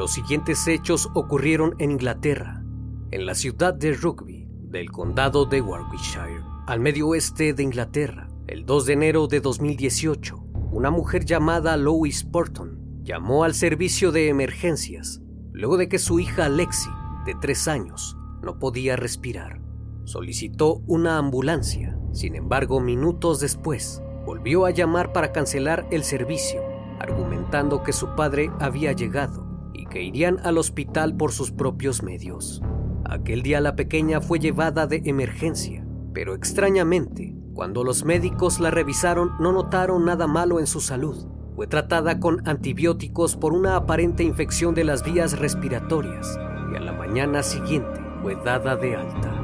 Los siguientes hechos ocurrieron en Inglaterra, en la ciudad de Rugby, del condado de Warwickshire, al medio oeste de Inglaterra. El 2 de enero de 2018, una mujer llamada Lois Porton llamó al servicio de emergencias luego de que su hija Lexi, de 3 años, no podía respirar. Solicitó una ambulancia, sin embargo, minutos después, volvió a llamar para cancelar el servicio, argumentando que su padre había llegado que irían al hospital por sus propios medios. Aquel día la pequeña fue llevada de emergencia, pero extrañamente, cuando los médicos la revisaron no notaron nada malo en su salud. Fue tratada con antibióticos por una aparente infección de las vías respiratorias y a la mañana siguiente fue dada de alta.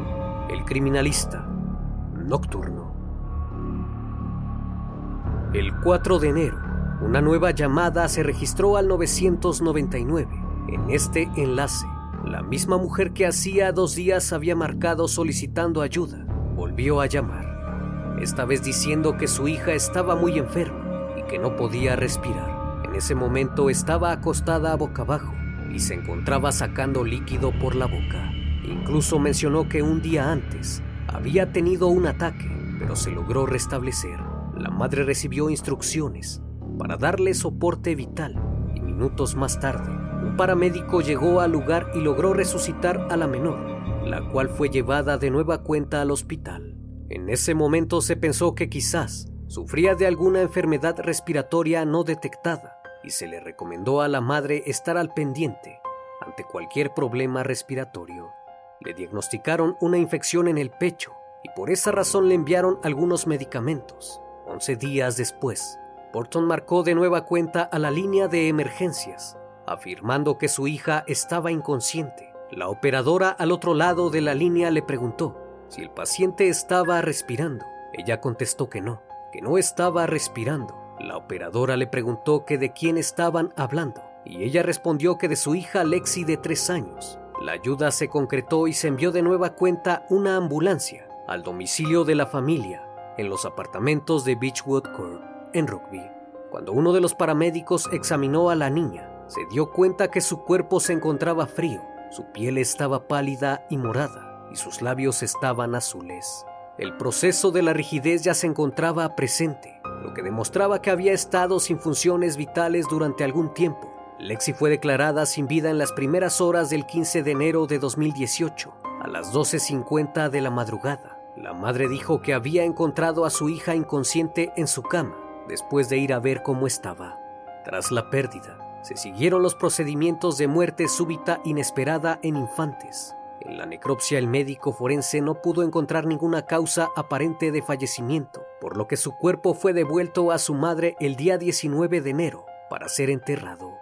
El criminalista nocturno. El 4 de enero, una nueva llamada se registró al 999. En este enlace, la misma mujer que hacía dos días había marcado solicitando ayuda volvió a llamar, esta vez diciendo que su hija estaba muy enferma y que no podía respirar. En ese momento estaba acostada boca abajo y se encontraba sacando líquido por la boca. Incluso mencionó que un día antes había tenido un ataque, pero se logró restablecer. La madre recibió instrucciones para darle soporte vital y minutos más tarde un paramédico llegó al lugar y logró resucitar a la menor, la cual fue llevada de nueva cuenta al hospital. En ese momento se pensó que quizás sufría de alguna enfermedad respiratoria no detectada y se le recomendó a la madre estar al pendiente ante cualquier problema respiratorio. Le diagnosticaron una infección en el pecho y por esa razón le enviaron algunos medicamentos. Once días después, Porton marcó de nueva cuenta a la línea de emergencias, afirmando que su hija estaba inconsciente. La operadora al otro lado de la línea le preguntó si el paciente estaba respirando. Ella contestó que no, que no estaba respirando. La operadora le preguntó que de quién estaban hablando y ella respondió que de su hija Lexi de tres años. La ayuda se concretó y se envió de nueva cuenta una ambulancia al domicilio de la familia en los apartamentos de Beechwood Court en Rugby. Cuando uno de los paramédicos examinó a la niña, se dio cuenta que su cuerpo se encontraba frío, su piel estaba pálida y morada y sus labios estaban azules. El proceso de la rigidez ya se encontraba presente, lo que demostraba que había estado sin funciones vitales durante algún tiempo. Lexi fue declarada sin vida en las primeras horas del 15 de enero de 2018, a las 12.50 de la madrugada. La madre dijo que había encontrado a su hija inconsciente en su cama después de ir a ver cómo estaba. Tras la pérdida, se siguieron los procedimientos de muerte súbita inesperada en infantes. En la necropsia el médico forense no pudo encontrar ninguna causa aparente de fallecimiento, por lo que su cuerpo fue devuelto a su madre el día 19 de enero para ser enterrado.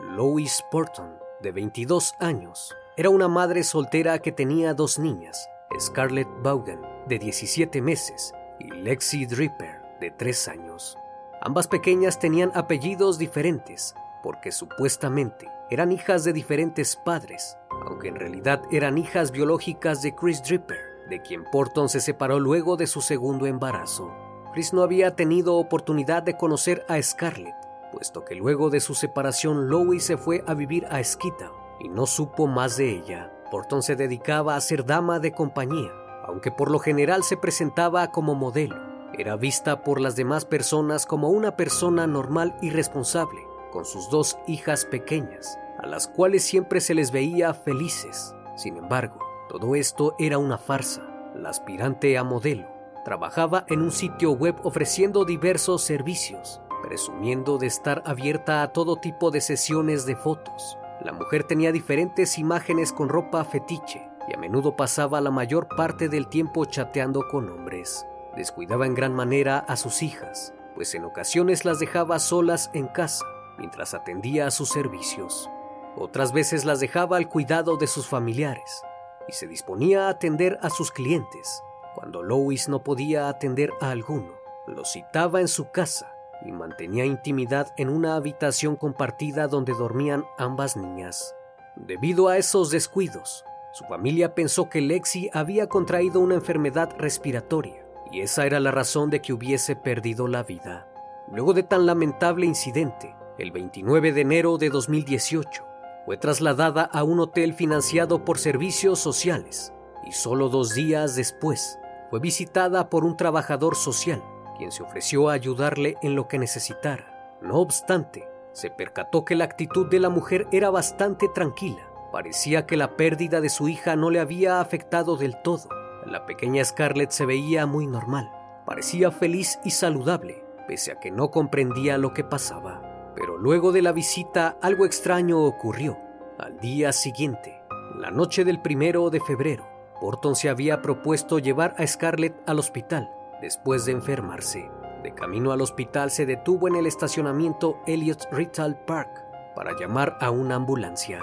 Lois Porton, de 22 años, era una madre soltera que tenía dos niñas, Scarlett Vaughan, de 17 meses, Lexi Dripper, de 3 años. Ambas pequeñas tenían apellidos diferentes, porque supuestamente eran hijas de diferentes padres, aunque en realidad eran hijas biológicas de Chris Dripper, de quien Porton se separó luego de su segundo embarazo. Chris no había tenido oportunidad de conocer a Scarlett, puesto que luego de su separación Lois se fue a vivir a Skita y no supo más de ella. Porton se dedicaba a ser dama de compañía, aunque por lo general se presentaba como modelo era vista por las demás personas como una persona normal y responsable, con sus dos hijas pequeñas, a las cuales siempre se les veía felices. Sin embargo, todo esto era una farsa. La aspirante a modelo trabajaba en un sitio web ofreciendo diversos servicios, presumiendo de estar abierta a todo tipo de sesiones de fotos. La mujer tenía diferentes imágenes con ropa fetiche y a menudo pasaba la mayor parte del tiempo chateando con hombres descuidaba en gran manera a sus hijas, pues en ocasiones las dejaba solas en casa mientras atendía a sus servicios. Otras veces las dejaba al cuidado de sus familiares y se disponía a atender a sus clientes. Cuando Lois no podía atender a alguno, lo citaba en su casa y mantenía intimidad en una habitación compartida donde dormían ambas niñas. Debido a esos descuidos, su familia pensó que Lexi había contraído una enfermedad respiratoria y esa era la razón de que hubiese perdido la vida. Luego de tan lamentable incidente, el 29 de enero de 2018, fue trasladada a un hotel financiado por servicios sociales y solo dos días después fue visitada por un trabajador social, quien se ofreció a ayudarle en lo que necesitara. No obstante, se percató que la actitud de la mujer era bastante tranquila. Parecía que la pérdida de su hija no le había afectado del todo la pequeña Scarlett se veía muy normal, parecía feliz y saludable, pese a que no comprendía lo que pasaba. Pero luego de la visita algo extraño ocurrió. Al día siguiente, la noche del primero de febrero, Porton se había propuesto llevar a Scarlett al hospital después de enfermarse. De camino al hospital se detuvo en el estacionamiento Elliot Retail Park para llamar a una ambulancia.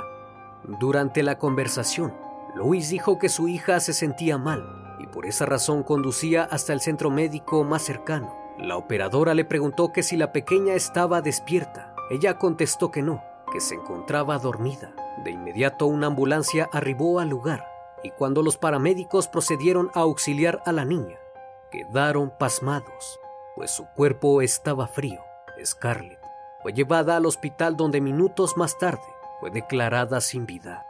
Durante la conversación, Louis dijo que su hija se sentía mal y por esa razón conducía hasta el centro médico más cercano. La operadora le preguntó que si la pequeña estaba despierta. Ella contestó que no, que se encontraba dormida. De inmediato una ambulancia arribó al lugar y cuando los paramédicos procedieron a auxiliar a la niña, quedaron pasmados, pues su cuerpo estaba frío. Scarlett fue llevada al hospital donde minutos más tarde fue declarada sin vida.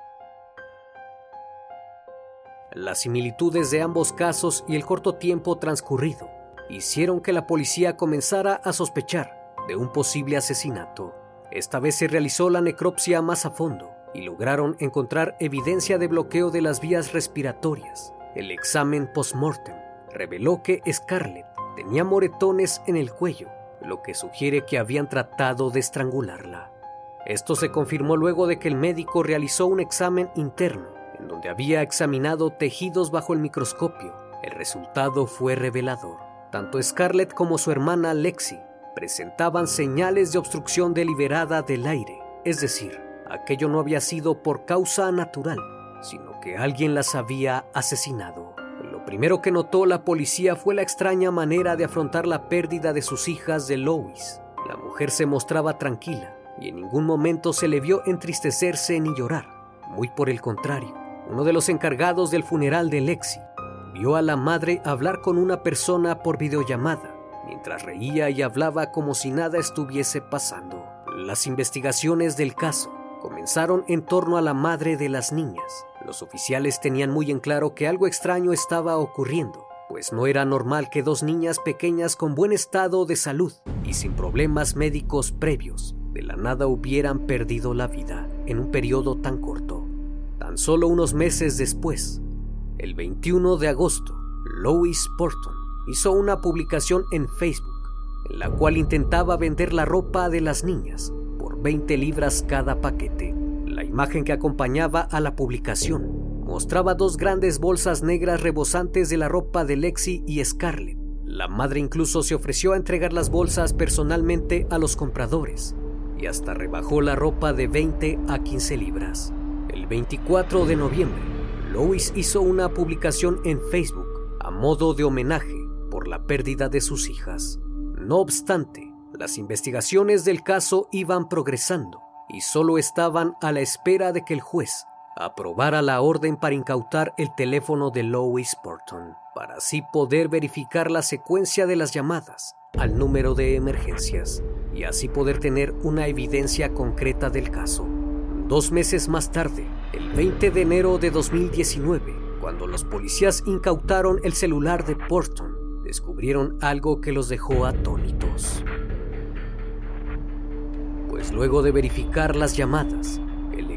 Las similitudes de ambos casos y el corto tiempo transcurrido hicieron que la policía comenzara a sospechar de un posible asesinato. Esta vez se realizó la necropsia más a fondo y lograron encontrar evidencia de bloqueo de las vías respiratorias. El examen post-mortem reveló que Scarlett tenía moretones en el cuello, lo que sugiere que habían tratado de estrangularla. Esto se confirmó luego de que el médico realizó un examen interno en donde había examinado tejidos bajo el microscopio. El resultado fue revelador. Tanto Scarlett como su hermana Lexi presentaban señales de obstrucción deliberada del aire, es decir, aquello no había sido por causa natural, sino que alguien las había asesinado. Lo primero que notó la policía fue la extraña manera de afrontar la pérdida de sus hijas de Lois. La mujer se mostraba tranquila y en ningún momento se le vio entristecerse ni llorar. Muy por el contrario, uno de los encargados del funeral de Lexi vio a la madre hablar con una persona por videollamada, mientras reía y hablaba como si nada estuviese pasando. Las investigaciones del caso comenzaron en torno a la madre de las niñas. Los oficiales tenían muy en claro que algo extraño estaba ocurriendo, pues no era normal que dos niñas pequeñas con buen estado de salud y sin problemas médicos previos de la nada hubieran perdido la vida en un periodo tan corto. Tan solo unos meses después, el 21 de agosto, Lois Porton hizo una publicación en Facebook en la cual intentaba vender la ropa de las niñas por 20 libras cada paquete. La imagen que acompañaba a la publicación mostraba dos grandes bolsas negras rebosantes de la ropa de Lexi y Scarlett. La madre incluso se ofreció a entregar las bolsas personalmente a los compradores y hasta rebajó la ropa de 20 a 15 libras. El 24 de noviembre, Lois hizo una publicación en Facebook a modo de homenaje por la pérdida de sus hijas. No obstante, las investigaciones del caso iban progresando y solo estaban a la espera de que el juez aprobara la orden para incautar el teléfono de Lois Porton, para así poder verificar la secuencia de las llamadas al número de emergencias y así poder tener una evidencia concreta del caso. Dos meses más tarde, el 20 de enero de 2019, cuando los policías incautaron el celular de Porton, descubrieron algo que los dejó atónitos. Pues luego de verificar las llamadas,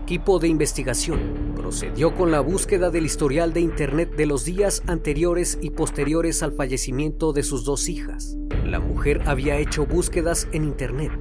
equipo de investigación procedió con la búsqueda del historial de Internet de los días anteriores y posteriores al fallecimiento de sus dos hijas. La mujer había hecho búsquedas en Internet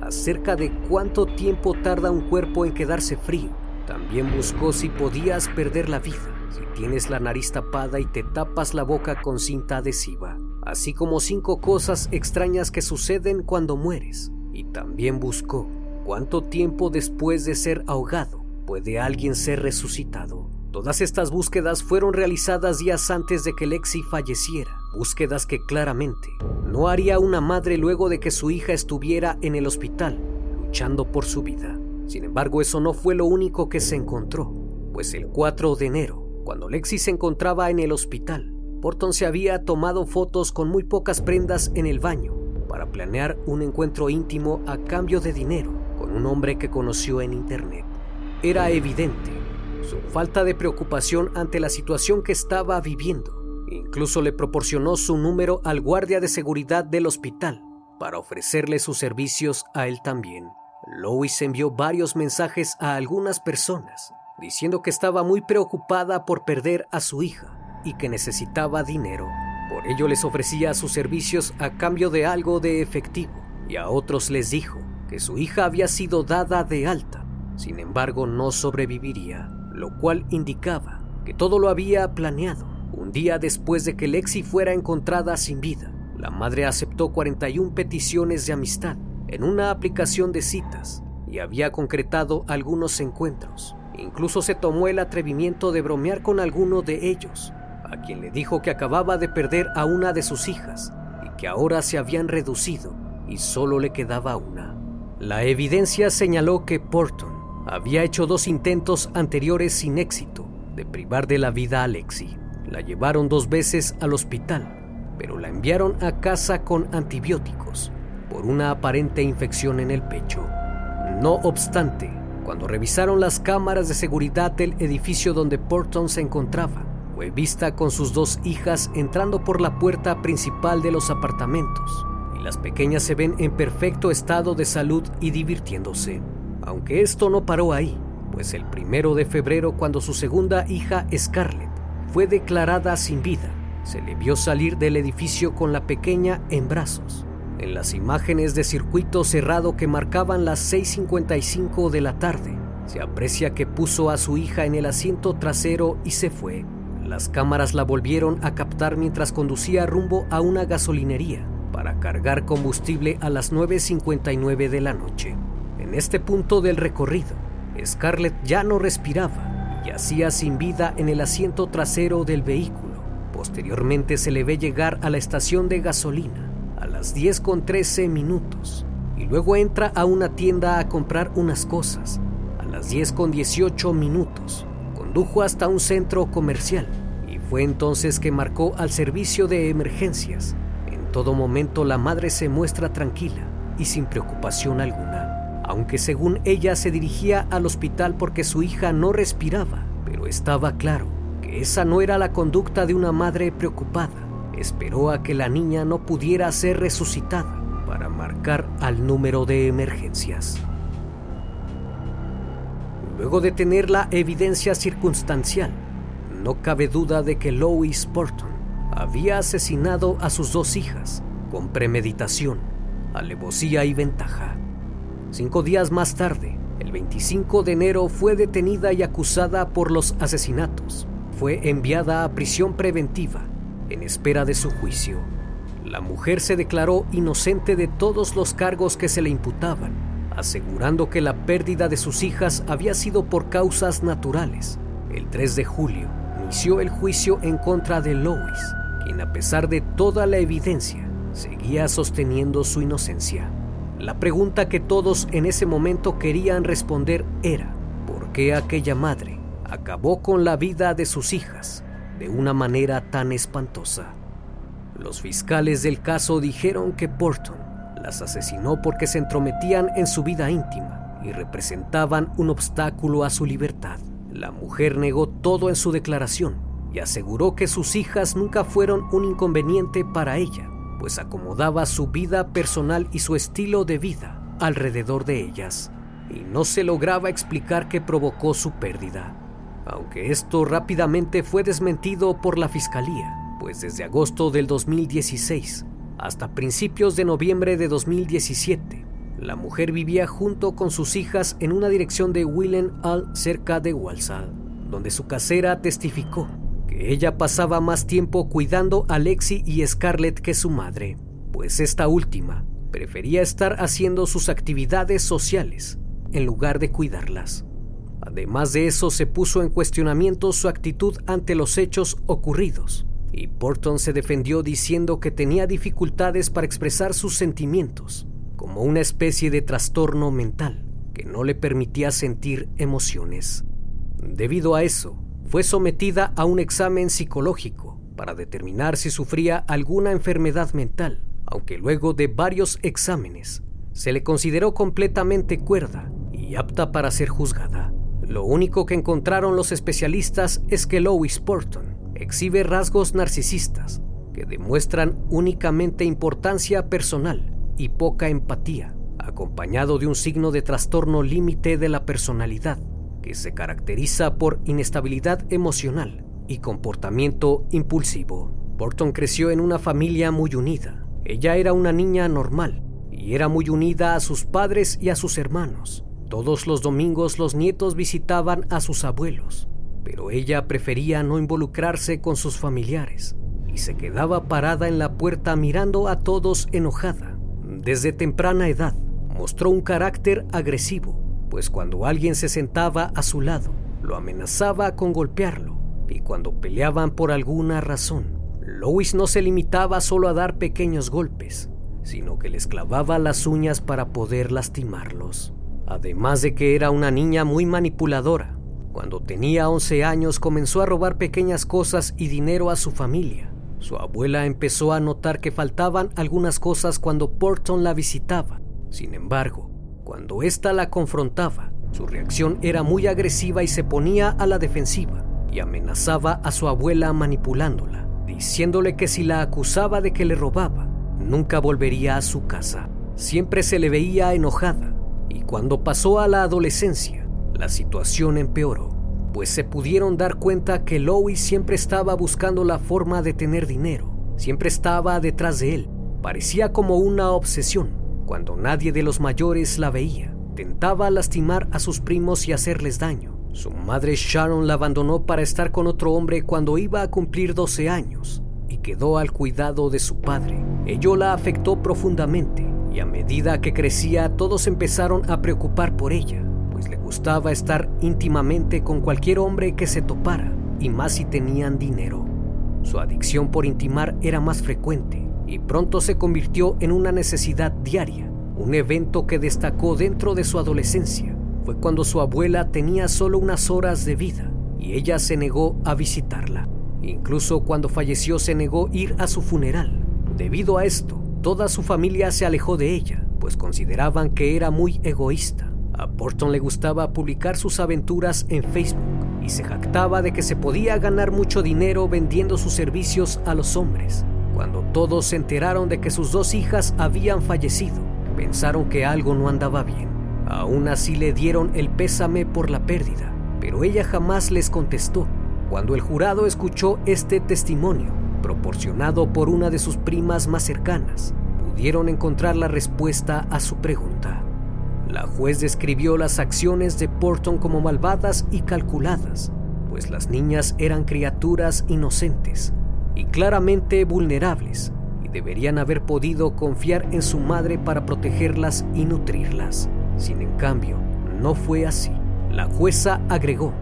acerca de cuánto tiempo tarda un cuerpo en quedarse frío. También buscó si podías perder la vida si tienes la nariz tapada y te tapas la boca con cinta adhesiva, así como cinco cosas extrañas que suceden cuando mueres. Y también buscó cuánto tiempo después de ser ahogado puede alguien ser resucitado. Todas estas búsquedas fueron realizadas días antes de que Lexi falleciera, búsquedas que claramente no haría una madre luego de que su hija estuviera en el hospital, luchando por su vida. Sin embargo, eso no fue lo único que se encontró, pues el 4 de enero, cuando Lexi se encontraba en el hospital, Porton se había tomado fotos con muy pocas prendas en el baño para planear un encuentro íntimo a cambio de dinero un hombre que conoció en internet. Era evidente su falta de preocupación ante la situación que estaba viviendo. Incluso le proporcionó su número al guardia de seguridad del hospital para ofrecerle sus servicios a él también. Lois envió varios mensajes a algunas personas diciendo que estaba muy preocupada por perder a su hija y que necesitaba dinero. Por ello les ofrecía sus servicios a cambio de algo de efectivo y a otros les dijo que su hija había sido dada de alta, sin embargo no sobreviviría lo cual indicaba que todo lo había planeado. Un día después de que Lexi fuera encontrada sin vida, la madre aceptó 41 peticiones de amistad en una aplicación de citas y había concretado algunos encuentros. Incluso se tomó el atrevimiento de bromear con alguno de ellos, a quien le dijo que acababa de perder a una de sus hijas y que ahora se habían reducido y solo le quedaba una. La evidencia señaló que Porton había hecho dos intentos anteriores sin éxito de privar de la vida a Lexi. La llevaron dos veces al hospital, pero la enviaron a casa con antibióticos por una aparente infección en el pecho. No obstante, cuando revisaron las cámaras de seguridad del edificio donde Porton se encontraba, fue vista con sus dos hijas entrando por la puerta principal de los apartamentos, las pequeñas se ven en perfecto estado de salud y divirtiéndose. Aunque esto no paró ahí, pues el primero de febrero cuando su segunda hija Scarlett fue declarada sin vida, se le vio salir del edificio con la pequeña en brazos. En las imágenes de circuito cerrado que marcaban las 6.55 de la tarde, se aprecia que puso a su hija en el asiento trasero y se fue. Las cámaras la volvieron a captar mientras conducía rumbo a una gasolinería para cargar combustible a las 9.59 de la noche. En este punto del recorrido, Scarlett ya no respiraba y yacía sin vida en el asiento trasero del vehículo. Posteriormente se le ve llegar a la estación de gasolina a las 10 con 13 minutos y luego entra a una tienda a comprar unas cosas. A las 10 con 18 minutos, condujo hasta un centro comercial y fue entonces que marcó al servicio de emergencias. Todo momento la madre se muestra tranquila y sin preocupación alguna, aunque según ella se dirigía al hospital porque su hija no respiraba, pero estaba claro que esa no era la conducta de una madre preocupada. Esperó a que la niña no pudiera ser resucitada para marcar al número de emergencias. Luego de tener la evidencia circunstancial, no cabe duda de que Lois Porton había asesinado a sus dos hijas con premeditación, alevosía y ventaja. Cinco días más tarde, el 25 de enero, fue detenida y acusada por los asesinatos. Fue enviada a prisión preventiva en espera de su juicio. La mujer se declaró inocente de todos los cargos que se le imputaban, asegurando que la pérdida de sus hijas había sido por causas naturales. El 3 de julio inició el juicio en contra de Lois, quien a pesar de toda la evidencia seguía sosteniendo su inocencia. La pregunta que todos en ese momento querían responder era, ¿por qué aquella madre acabó con la vida de sus hijas de una manera tan espantosa? Los fiscales del caso dijeron que Porton las asesinó porque se entrometían en su vida íntima y representaban un obstáculo a su libertad. La mujer negó todo en su declaración y aseguró que sus hijas nunca fueron un inconveniente para ella, pues acomodaba su vida personal y su estilo de vida alrededor de ellas, y no se lograba explicar qué provocó su pérdida, aunque esto rápidamente fue desmentido por la fiscalía pues desde agosto del 2016 hasta principios de noviembre de 2017, la mujer vivía junto con sus hijas en una dirección de Willen Al cerca de Walsall, donde su casera testificó ella pasaba más tiempo cuidando a Lexi y Scarlett que su madre, pues esta última prefería estar haciendo sus actividades sociales en lugar de cuidarlas. Además de eso, se puso en cuestionamiento su actitud ante los hechos ocurridos y Porton se defendió diciendo que tenía dificultades para expresar sus sentimientos, como una especie de trastorno mental que no le permitía sentir emociones. Debido a eso, fue sometida a un examen psicológico para determinar si sufría alguna enfermedad mental, aunque luego de varios exámenes se le consideró completamente cuerda y apta para ser juzgada. Lo único que encontraron los especialistas es que Lois Porton exhibe rasgos narcisistas que demuestran únicamente importancia personal y poca empatía, acompañado de un signo de trastorno límite de la personalidad se caracteriza por inestabilidad emocional y comportamiento impulsivo. Porton creció en una familia muy unida. Ella era una niña normal y era muy unida a sus padres y a sus hermanos. Todos los domingos los nietos visitaban a sus abuelos pero ella prefería no involucrarse con sus familiares y se quedaba parada en la puerta mirando a todos enojada. Desde temprana edad mostró un carácter agresivo, pues cuando alguien se sentaba a su lado, lo amenazaba con golpearlo, y cuando peleaban por alguna razón, Lois no se limitaba solo a dar pequeños golpes, sino que les clavaba las uñas para poder lastimarlos. Además de que era una niña muy manipuladora, cuando tenía 11 años comenzó a robar pequeñas cosas y dinero a su familia. Su abuela empezó a notar que faltaban algunas cosas cuando Porton la visitaba. Sin embargo, cuando ésta la confrontaba, su reacción era muy agresiva y se ponía a la defensiva y amenazaba a su abuela manipulándola, diciéndole que si la acusaba de que le robaba, nunca volvería a su casa. Siempre se le veía enojada y cuando pasó a la adolescencia, la situación empeoró, pues se pudieron dar cuenta que Lois siempre estaba buscando la forma de tener dinero, siempre estaba detrás de él. Parecía como una obsesión. Cuando nadie de los mayores la veía, tentaba lastimar a sus primos y hacerles daño. Su madre Sharon la abandonó para estar con otro hombre cuando iba a cumplir 12 años y quedó al cuidado de su padre. Ello la afectó profundamente y a medida que crecía todos empezaron a preocupar por ella gustaba estar íntimamente con cualquier hombre que se topara, y más si tenían dinero. Su adicción por intimar era más frecuente y pronto se convirtió en una necesidad diaria, Un evento que destacó dentro de su adolescencia fue cuando su abuela tenía solo unas horas de vida y ella se negó a visitarla. Incluso cuando falleció se negó ir a su funeral. Debido a esto, toda su familia se alejó de ella, pues consideraban que era muy egoísta. A Porton le gustaba publicar sus aventuras en Facebook y se jactaba de que se podía ganar mucho dinero vendiendo sus servicios a los hombres. Cuando todos se enteraron de que sus dos hijas habían fallecido, pensaron que algo no andaba bien. Aún así le dieron el pésame por la pérdida, pero ella jamás les contestó. Cuando el jurado escuchó este testimonio, proporcionado por una de sus primas más cercanas, pudieron encontrar la respuesta a su pregunta. La juez describió las acciones de Porton como malvadas y calculadas, pues las niñas eran criaturas inocentes y claramente vulnerables y deberían haber podido confiar en su madre para protegerlas y nutrirlas. Sin en cambio, no fue así. La jueza agregó,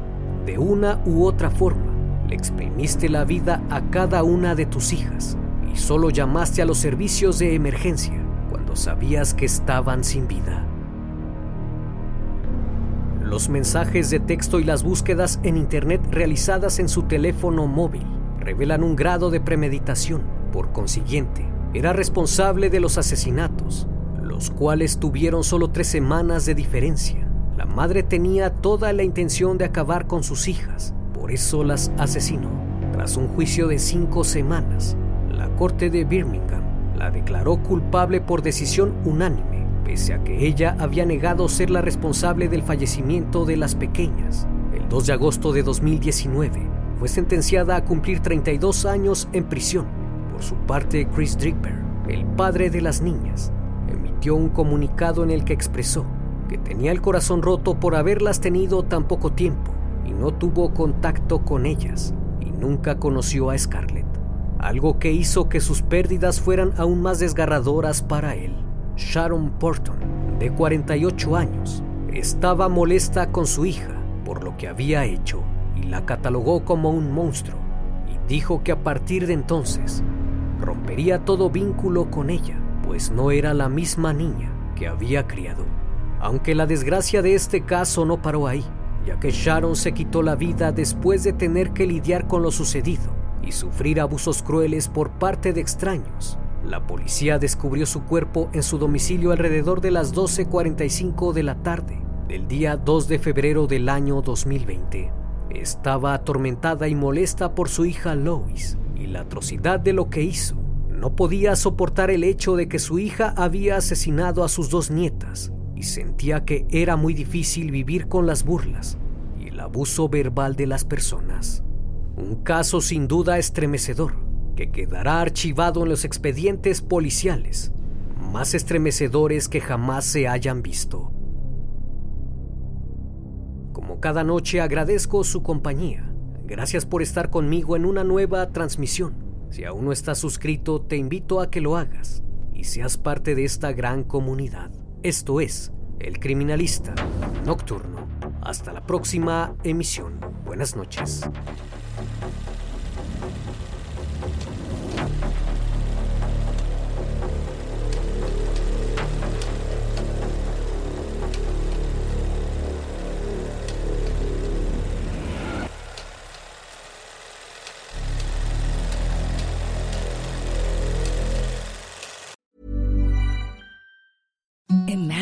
de una u otra forma, le exprimiste la vida a cada una de tus hijas y solo llamaste a los servicios de emergencia cuando sabías que estaban sin vida. Los mensajes de texto y las búsquedas en Internet realizadas en su teléfono móvil revelan un grado de premeditación. Por consiguiente, era responsable de los asesinatos, los cuales tuvieron solo tres semanas de diferencia. La madre tenía toda la intención de acabar con sus hijas, por eso las asesinó. Tras un juicio de cinco semanas, la corte de Birmingham la declaró culpable por decisión unánime pese a que ella había negado ser la responsable del fallecimiento de las pequeñas. El 2 de agosto de 2019 fue sentenciada a cumplir 32 años en prisión. Por su parte, Chris Dripper, el padre de las niñas, emitió un comunicado en el que expresó que tenía el corazón roto por haberlas tenido tan poco tiempo y no tuvo contacto con ellas y nunca conoció a Scarlett, algo que hizo que sus pérdidas fueran aún más desgarradoras para él. Sharon Porton, de 48 años, estaba molesta con su hija por lo que había hecho y la catalogó como un monstruo y dijo que a partir de entonces rompería todo vínculo con ella, pues no era la misma niña que había criado. Aunque la desgracia de este caso no paró ahí, ya que Sharon se quitó la vida después de tener que lidiar con lo sucedido y sufrir abusos crueles por parte de extraños la policía descubrió su cuerpo en su domicilio alrededor de las 12.45 de la tarde del día 2 de febrero del año 2020. Estaba atormentada y molesta por su hija Lois y la atrocidad de lo que hizo. No podía soportar el hecho de que su hija había asesinado a sus dos nietas y sentía que era muy difícil vivir con las burlas y el abuso verbal de las personas. Un caso sin duda estremecedor que quedará archivado en los expedientes policiales más estremecedores que jamás se hayan visto. Cada noche agradezco su compañía. Gracias por estar conmigo en una nueva transmisión. Si aún no estás suscrito, te invito a que lo hagas y seas parte de esta gran comunidad. Esto es El Criminalista Nocturno. Hasta la próxima emisión. Buenas noches.